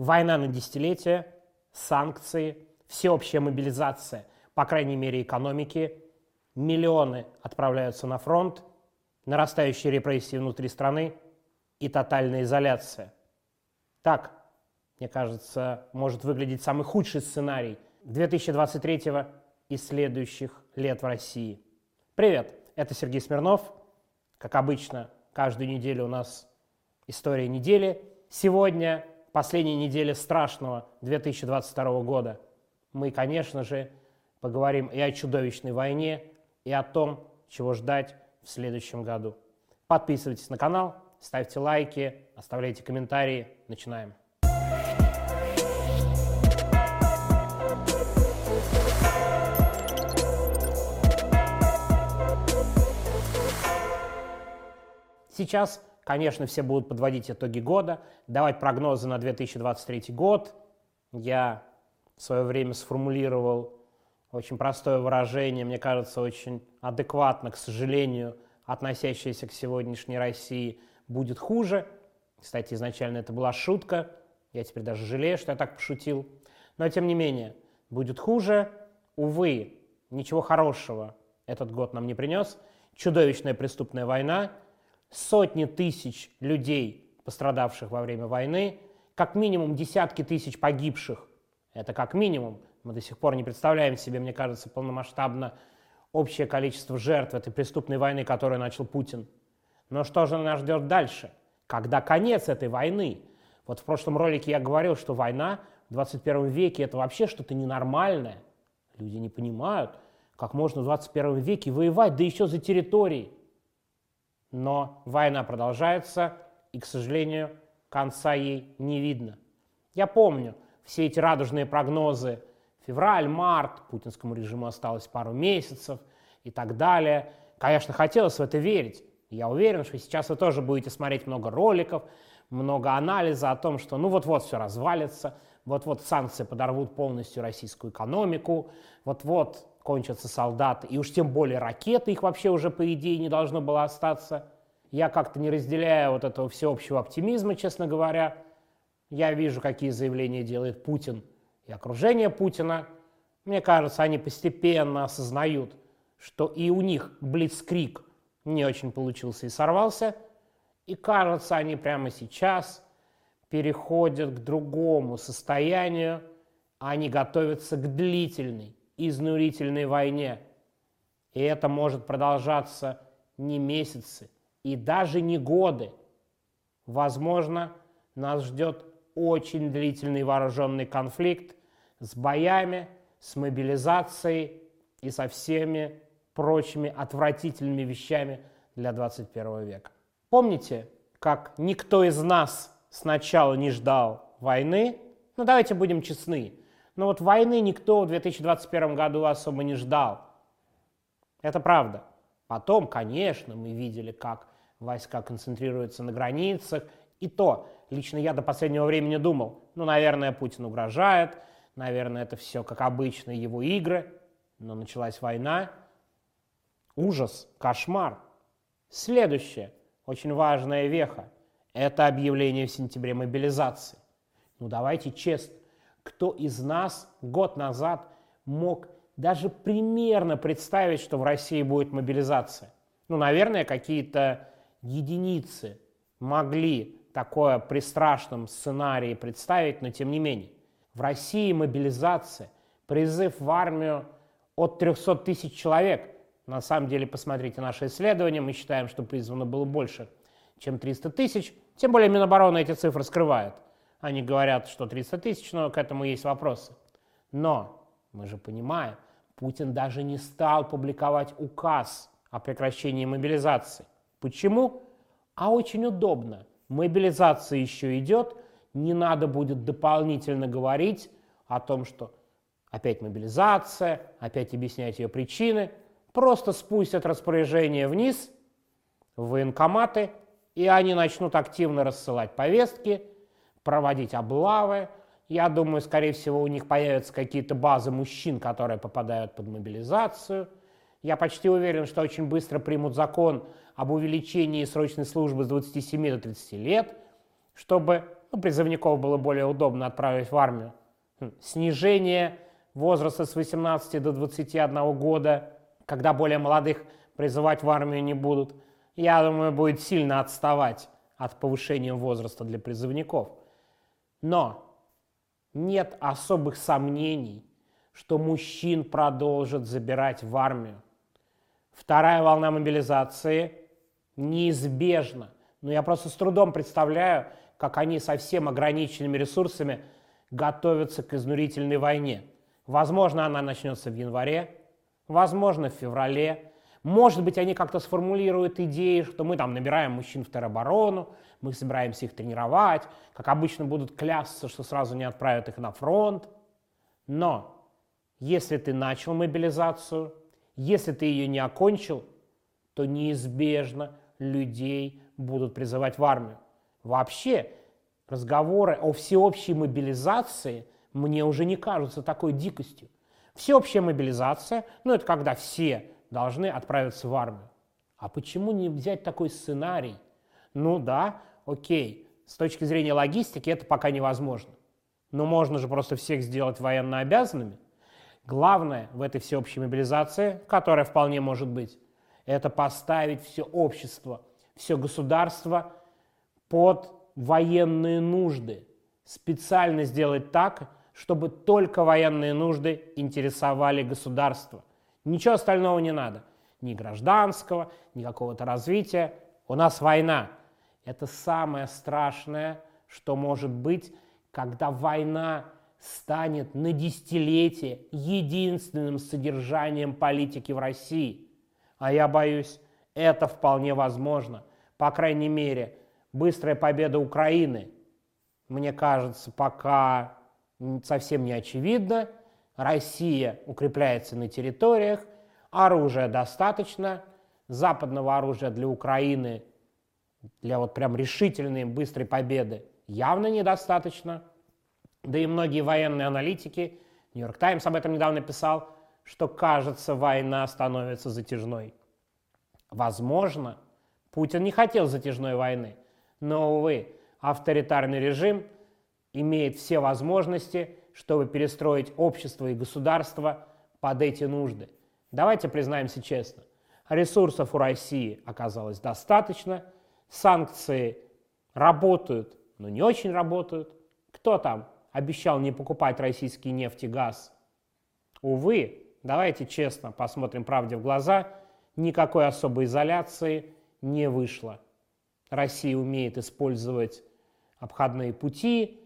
Война на десятилетие, санкции, всеобщая мобилизация, по крайней мере, экономики, миллионы отправляются на фронт, нарастающие репрессии внутри страны и тотальная изоляция. Так, мне кажется, может выглядеть самый худший сценарий 2023 и следующих лет в России. Привет, это Сергей Смирнов. Как обычно, каждую неделю у нас история недели. Сегодня последняя неделя страшного 2022 года. Мы, конечно же, поговорим и о чудовищной войне, и о том, чего ждать в следующем году. Подписывайтесь на канал, ставьте лайки, оставляйте комментарии. Начинаем. Сейчас, конечно, все будут подводить итоги года, давать прогнозы на 2023 год. Я в свое время сформулировал очень простое выражение, мне кажется, очень адекватно, к сожалению, относящееся к сегодняшней России, будет хуже. Кстати, изначально это была шутка, я теперь даже жалею, что я так пошутил. Но, тем не менее, будет хуже. Увы, ничего хорошего этот год нам не принес. Чудовищная преступная война, сотни тысяч людей, пострадавших во время войны, как минимум десятки тысяч погибших. Это как минимум. Мы до сих пор не представляем себе, мне кажется, полномасштабно общее количество жертв этой преступной войны, которую начал Путин. Но что же нас ждет дальше? Когда конец этой войны? Вот в прошлом ролике я говорил, что война в 21 веке это вообще что-то ненормальное. Люди не понимают, как можно в 21 веке воевать, да еще за территории. Но война продолжается, и, к сожалению, конца ей не видно. Я помню все эти радужные прогнозы февраль, март, путинскому режиму осталось пару месяцев и так далее. Конечно, хотелось в это верить. Я уверен, что сейчас вы тоже будете смотреть много роликов, много анализа о том, что ну вот-вот все развалится, вот-вот санкции подорвут полностью российскую экономику, вот-вот кончатся солдаты, и уж тем более ракеты, их вообще уже по идее не должно было остаться. Я как-то не разделяю вот этого всеобщего оптимизма, честно говоря. Я вижу, какие заявления делает Путин и окружение Путина. Мне кажется, они постепенно осознают, что и у них блицкрик не очень получился и сорвался. И кажется, они прямо сейчас переходят к другому состоянию, они готовятся к длительной, изнурительной войне. И это может продолжаться не месяцы и даже не годы. Возможно, нас ждет очень длительный вооруженный конфликт с боями, с мобилизацией и со всеми прочими отвратительными вещами для 21 века. Помните, как никто из нас сначала не ждал войны? Ну давайте будем честны. Но вот войны никто в 2021 году особо не ждал. Это правда. Потом, конечно, мы видели, как войска концентрируются на границах. И то, лично я до последнего времени думал, ну, наверное, Путин угрожает, наверное, это все как обычно его игры. Но началась война. Ужас, кошмар. Следующее, очень важная веха, это объявление в сентябре мобилизации. Ну давайте честно, кто из нас год назад мог даже примерно представить, что в России будет мобилизация? Ну, наверное, какие-то единицы могли такое при страшном сценарии представить, но тем не менее. В России мобилизация, призыв в армию от 300 тысяч человек. На самом деле, посмотрите наше исследование, мы считаем, что призвано было больше, чем 300 тысяч. Тем более Минобороны эти цифры скрывает. Они говорят, что 300 тысяч, но к этому есть вопросы. Но мы же понимаем, Путин даже не стал публиковать указ о прекращении мобилизации. Почему? А очень удобно. Мобилизация еще идет, не надо будет дополнительно говорить о том, что опять мобилизация, опять объяснять ее причины. Просто спустят распоряжение вниз в военкоматы, и они начнут активно рассылать повестки, проводить облавы. Я думаю, скорее всего, у них появятся какие-то базы мужчин, которые попадают под мобилизацию. Я почти уверен, что очень быстро примут закон об увеличении срочной службы с 27 до 30 лет, чтобы ну, призывников было более удобно отправить в армию. Хм, снижение возраста с 18 до 21 года, когда более молодых призывать в армию не будут, я думаю, будет сильно отставать от повышения возраста для призывников. Но нет особых сомнений, что мужчин продолжат забирать в армию. Вторая волна мобилизации неизбежна. Но я просто с трудом представляю, как они со всем ограниченными ресурсами готовятся к изнурительной войне. Возможно, она начнется в январе, возможно, в феврале. Может быть, они как-то сформулируют идеи, что мы там набираем мужчин в тероборону, мы собираемся их тренировать, как обычно будут клясться, что сразу не отправят их на фронт. Но если ты начал мобилизацию, если ты ее не окончил, то неизбежно людей будут призывать в армию. Вообще, разговоры о всеобщей мобилизации мне уже не кажутся такой дикостью. Всеобщая мобилизация, ну это когда все должны отправиться в армию. А почему не взять такой сценарий? Ну да, окей, с точки зрения логистики это пока невозможно. Но можно же просто всех сделать военно обязанными. Главное в этой всеобщей мобилизации, которая вполне может быть, это поставить все общество, все государство под военные нужды. Специально сделать так, чтобы только военные нужды интересовали государство. Ничего остального не надо. Ни гражданского, ни какого-то развития. У нас война. Это самое страшное, что может быть, когда война станет на десятилетие единственным содержанием политики в России. А я боюсь, это вполне возможно. По крайней мере, быстрая победа Украины, мне кажется, пока совсем не очевидно. Россия укрепляется на территориях, оружия достаточно, западного оружия для Украины, для вот прям решительной быстрой победы явно недостаточно. Да и многие военные аналитики, Нью-Йорк Таймс об этом недавно писал, что, кажется, война становится затяжной. Возможно, Путин не хотел затяжной войны, но, увы, авторитарный режим имеет все возможности, чтобы перестроить общество и государство под эти нужды. Давайте признаемся честно, ресурсов у России оказалось достаточно, санкции работают, но не очень работают. Кто там обещал не покупать российский нефть и газ. Увы, давайте честно посмотрим правде в глаза, никакой особой изоляции не вышло. Россия умеет использовать обходные пути,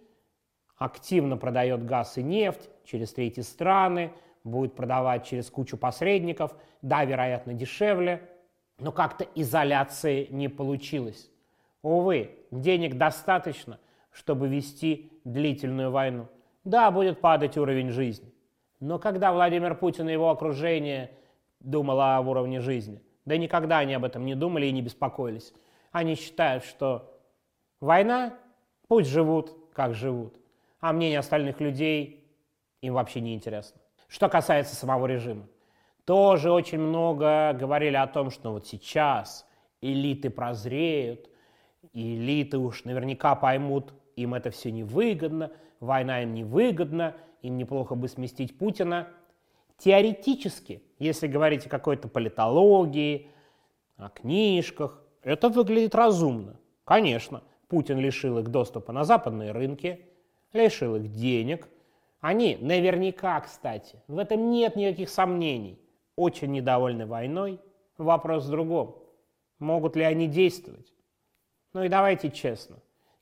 активно продает газ и нефть через третьи страны, будет продавать через кучу посредников, да, вероятно, дешевле, но как-то изоляции не получилось. Увы, денег достаточно, чтобы вести длительную войну. Да, будет падать уровень жизни. Но когда Владимир Путин и его окружение думало об уровне жизни? Да никогда они об этом не думали и не беспокоились. Они считают, что война, пусть живут, как живут. А мнение остальных людей им вообще не интересно. Что касается самого режима. Тоже очень много говорили о том, что вот сейчас элиты прозреют, элиты уж наверняка поймут, им это все невыгодно, война им невыгодна, им неплохо бы сместить Путина. Теоретически, если говорить о какой-то политологии, о книжках, это выглядит разумно. Конечно, Путин лишил их доступа на западные рынки, лишил их денег. Они наверняка, кстати, в этом нет никаких сомнений, очень недовольны войной. Вопрос в другом. Могут ли они действовать? Ну и давайте честно.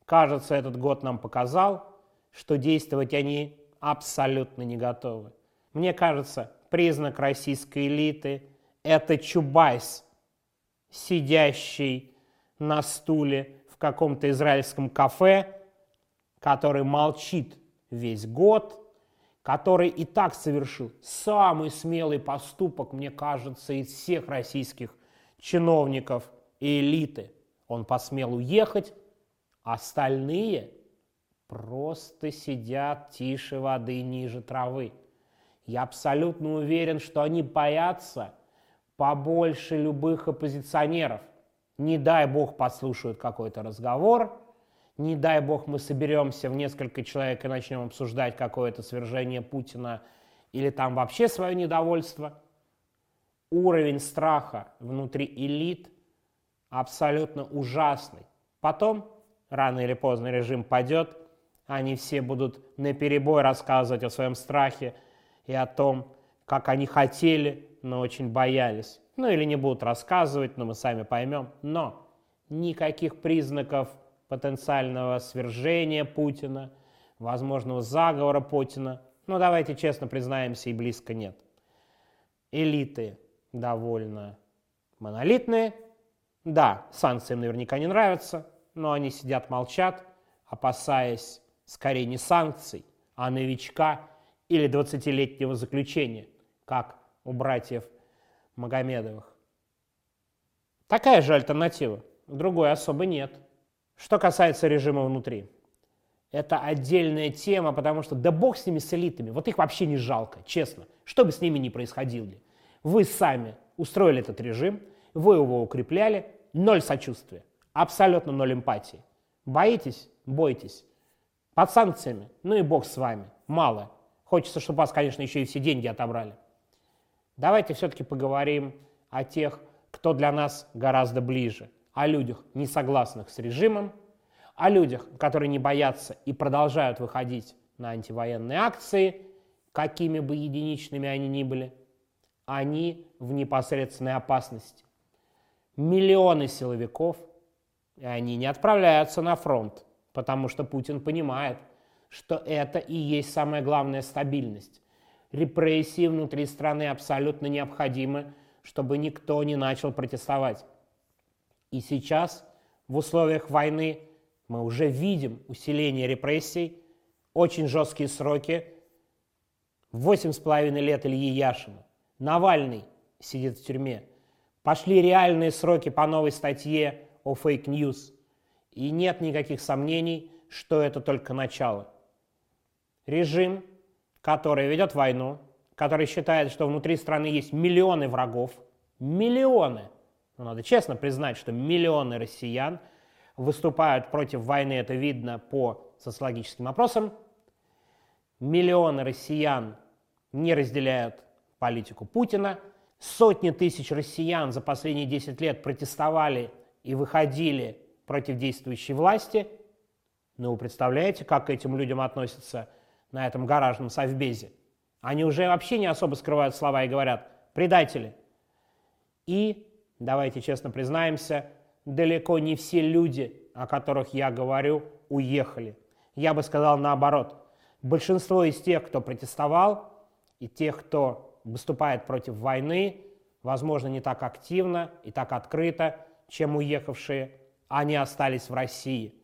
Кажется, этот год нам показал, что действовать они абсолютно не готовы. Мне кажется, признак российской элиты – это Чубайс, сидящий на стуле в каком-то израильском кафе, который молчит весь год, который и так совершил самый смелый поступок, мне кажется, из всех российских чиновников и элиты. Он посмел уехать, Остальные просто сидят тише воды, ниже травы. Я абсолютно уверен, что они боятся побольше любых оппозиционеров. Не дай бог послушают какой-то разговор, Не дай бог мы соберемся в несколько человек и начнем обсуждать какое-то свержение Путина или там вообще свое недовольство. Уровень страха внутри элит абсолютно ужасный. Потом, рано или поздно, режим падет, они все будут на перебой рассказывать о своем страхе и о том, как они хотели, но очень боялись. Ну или не будут рассказывать, но мы сами поймем. Но никаких признаков потенциального свержения Путина, возможного заговора Путина, ну давайте честно признаемся, и близко нет. Элиты довольно монолитные. Да, санкции им наверняка не нравятся, но они сидят, молчат, опасаясь скорее не санкций, а новичка или 20-летнего заключения, как у братьев Магомедовых. Такая же альтернатива, другой особо нет. Что касается режима внутри, это отдельная тема, потому что да бог с ними, с элитами, вот их вообще не жалко, честно, что бы с ними ни происходило. Вы сами устроили этот режим, вы его укрепляли, ноль сочувствия, абсолютно ноль эмпатии. Боитесь? Бойтесь. Под санкциями? Ну и бог с вами. Мало. Хочется, чтобы вас, конечно, еще и все деньги отобрали. Давайте все-таки поговорим о тех, кто для нас гораздо ближе, о людях, не согласных с режимом, о людях, которые не боятся и продолжают выходить на антивоенные акции, какими бы единичными они ни были, они в непосредственной опасности. Миллионы силовиков, и они не отправляются на фронт, потому что Путин понимает, что это и есть самая главная стабильность. Репрессии внутри страны абсолютно необходимы, чтобы никто не начал протестовать. И сейчас, в условиях войны, мы уже видим усиление репрессий, очень жесткие сроки. Восемь с половиной лет Ильи Яшина. Навальный сидит в тюрьме. Пошли реальные сроки по новой статье о fake news. И нет никаких сомнений, что это только начало. Режим, который ведет войну, который считает, что внутри страны есть миллионы врагов, миллионы, но надо честно признать, что миллионы россиян – выступают против войны, это видно по социологическим опросам. Миллионы россиян не разделяют политику Путина. Сотни тысяч россиян за последние 10 лет протестовали и выходили против действующей власти. Ну, вы представляете, как к этим людям относятся на этом гаражном совбезе? Они уже вообще не особо скрывают слова и говорят «предатели». И, давайте честно признаемся, далеко не все люди, о которых я говорю, уехали. Я бы сказал наоборот. Большинство из тех, кто протестовал, и тех, кто выступает против войны, возможно, не так активно и так открыто, чем уехавшие, они остались в России.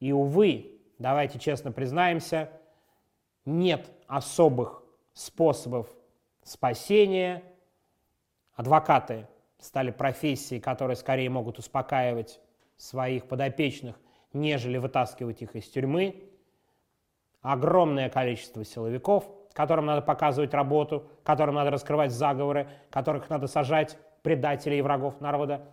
И, увы, давайте честно признаемся, нет особых способов спасения. Адвокаты стали профессией, которые скорее могут успокаивать своих подопечных, нежели вытаскивать их из тюрьмы. Огромное количество силовиков, которым надо показывать работу, которым надо раскрывать заговоры, которых надо сажать предателей и врагов народа.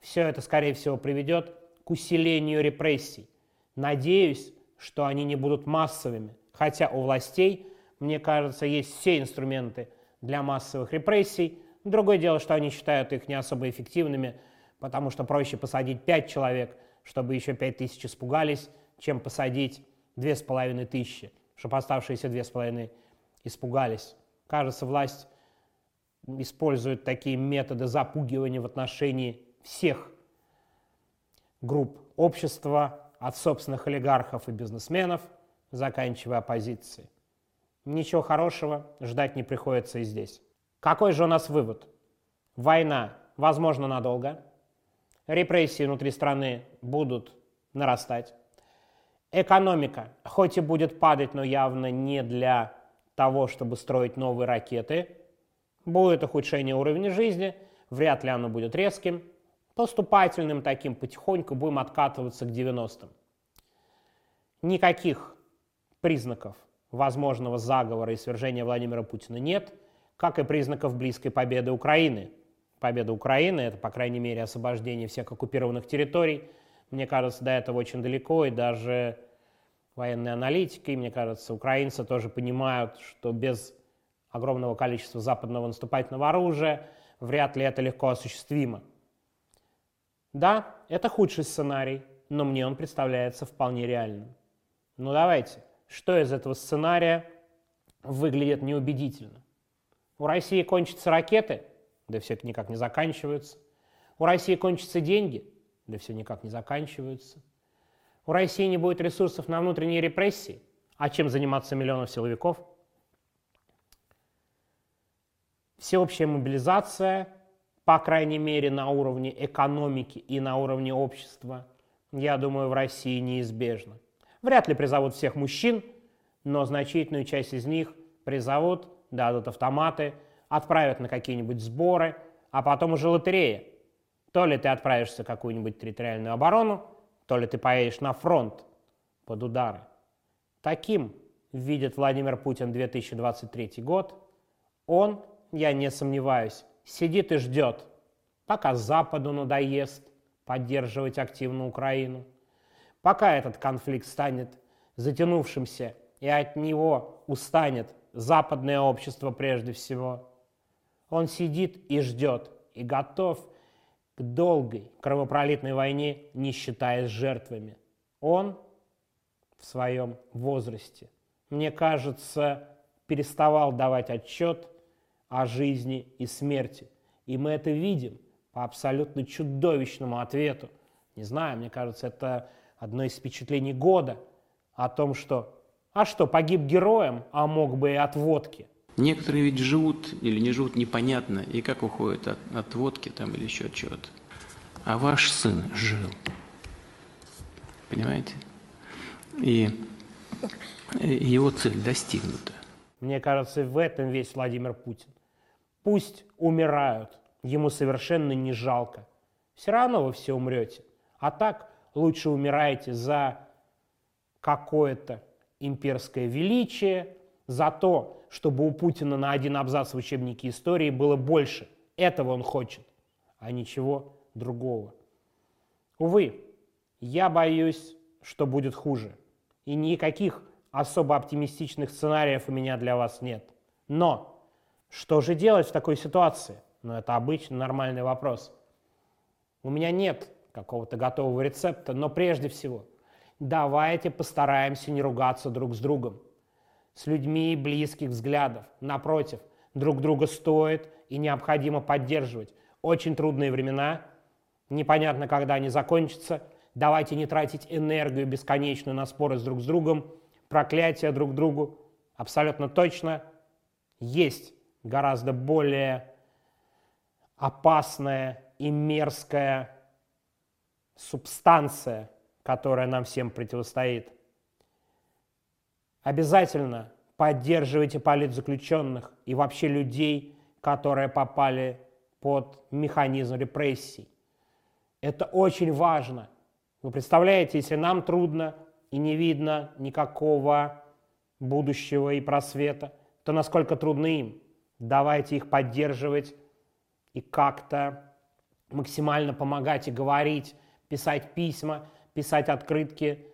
Все это, скорее всего, приведет к усилению репрессий. Надеюсь, что они не будут массовыми, хотя у властей, мне кажется, есть все инструменты для массовых репрессий, Другое дело, что они считают их не особо эффективными, потому что проще посадить 5 человек, чтобы еще 5 тысяч испугались, чем посадить 2,5 тысячи, чтобы оставшиеся 2,5 испугались. Кажется, власть использует такие методы запугивания в отношении всех групп общества, от собственных олигархов и бизнесменов, заканчивая оппозицией. Ничего хорошего ждать не приходится и здесь. Какой же у нас вывод? Война, возможно, надолго. Репрессии внутри страны будут нарастать. Экономика, хоть и будет падать, но явно не для того, чтобы строить новые ракеты. Будет ухудшение уровня жизни, вряд ли оно будет резким. Поступательным таким потихоньку будем откатываться к 90-м. Никаких признаков возможного заговора и свержения Владимира Путина нет – как и признаков близкой победы Украины. Победа Украины – это, по крайней мере, освобождение всех оккупированных территорий, Мне кажется, до этого очень далеко, и даже военные аналитики, мне кажется, украинцы тоже понимают, что без огромного количества западного наступательного оружия вряд ли это легко осуществимо. Да, это худший сценарий, но мне он представляется вполне реальным. Ну давайте, что из этого сценария выглядит неубедительно? У России кончатся ракеты, да все это никак не заканчиваются. У России кончатся деньги, да все никак не заканчиваются. У России не будет ресурсов на внутренние репрессии, а чем заниматься миллионов силовиков? Всеобщая мобилизация, по крайней мере на уровне экономики и на уровне общества, я думаю, в России неизбежна. Вряд ли призовут всех мужчин, но значительную часть из них призовут, дадут автоматы, отправят на какие-нибудь сборы, а потом уже лотерея. То ли ты отправишься в какую-нибудь территориальную оборону, то ли ты поедешь на фронт под удары. Таким видит Владимир Путин 2023 год. Он, я не сомневаюсь, сидит и ждет, пока Западу надоест поддерживать активно Украину, пока этот конфликт станет затянувшимся и от него устанет западное общество прежде всего. Он сидит и ждет, и готов к долгой кровопролитной войне, не считаясь жертвами. Он в своем возрасте, мне кажется, переставал давать отчет о жизни и смерти. И мы это видим по абсолютно чудовищному ответу. Не знаю, мне кажется, это одно из впечатлений года о том, что а что, погиб героем, а мог бы и от водки. Некоторые ведь живут или не живут непонятно, и как уходят от, от водки там или еще от чего-то. А ваш сын жил. Понимаете? И, и его цель достигнута. Мне кажется, в этом весь Владимир Путин. Пусть умирают, ему совершенно не жалко. Все равно вы все умрете. А так лучше умираете за какое-то имперское величие, за то, чтобы у Путина на один абзац в учебнике истории было больше. Этого он хочет, а ничего другого. Увы, я боюсь, что будет хуже. И никаких особо оптимистичных сценариев у меня для вас нет. Но что же делать в такой ситуации? Ну, это обычный нормальный вопрос. У меня нет какого-то готового рецепта, но прежде всего, давайте постараемся не ругаться друг с другом с людьми близких взглядов. Напротив, друг друга стоит и необходимо поддерживать. Очень трудные времена, непонятно, когда они закончатся. Давайте не тратить энергию бесконечную на споры с друг с другом, проклятия друг другу. Абсолютно точно есть гораздо более опасная и мерзкая субстанция, которая нам всем противостоит – Обязательно поддерживайте политзаключенных и вообще людей, которые попали под механизм репрессий. Это очень важно. Вы представляете, если нам трудно и не видно никакого будущего и просвета, то насколько трудно им. Давайте их поддерживать и как-то максимально помогать и говорить, писать письма, писать открытки.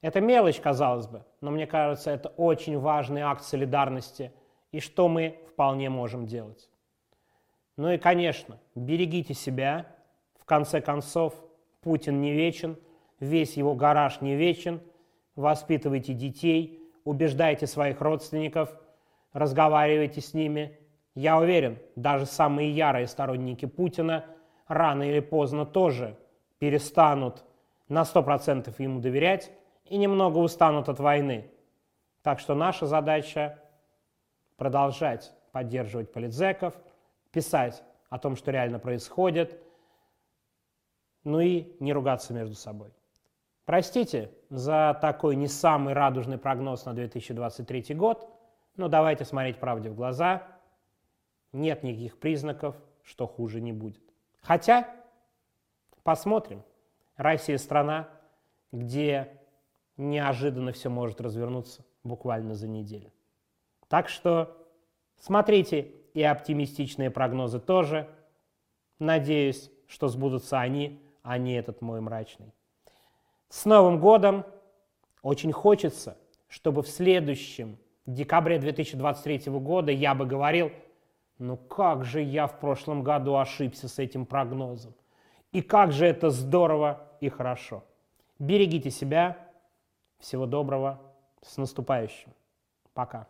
Это мелочь, казалось бы, но мне кажется, это очень важный акт солидарности, и что мы вполне можем делать. Ну и, конечно, берегите себя. В конце концов, Путин не вечен, весь его гараж не вечен. Воспитывайте детей, убеждайте своих родственников, разговаривайте с ними. Я уверен, даже самые ярые сторонники Путина рано или поздно тоже перестанут на 100% ему доверять и немного устанут от войны. Так что наша задача продолжать поддерживать политзеков, писать о том, что реально происходит, ну и не ругаться между собой. Простите за такой не самый радужный прогноз на 2023 год, но давайте смотреть правде в глаза. Нет никаких признаков, что хуже не будет. Хотя, посмотрим. Россия страна, где неожиданно все может развернуться буквально за неделю. Так что смотрите и оптимистичные прогнозы тоже. Надеюсь, что сбудутся они, а не этот мой мрачный. С Новым годом! Очень хочется, чтобы в следующем декабре 2023 года я бы говорил, ну как же я в прошлом году ошибся с этим прогнозом. И как же это здорово и хорошо. Берегите себя. Всего доброго. С наступающим. Пока.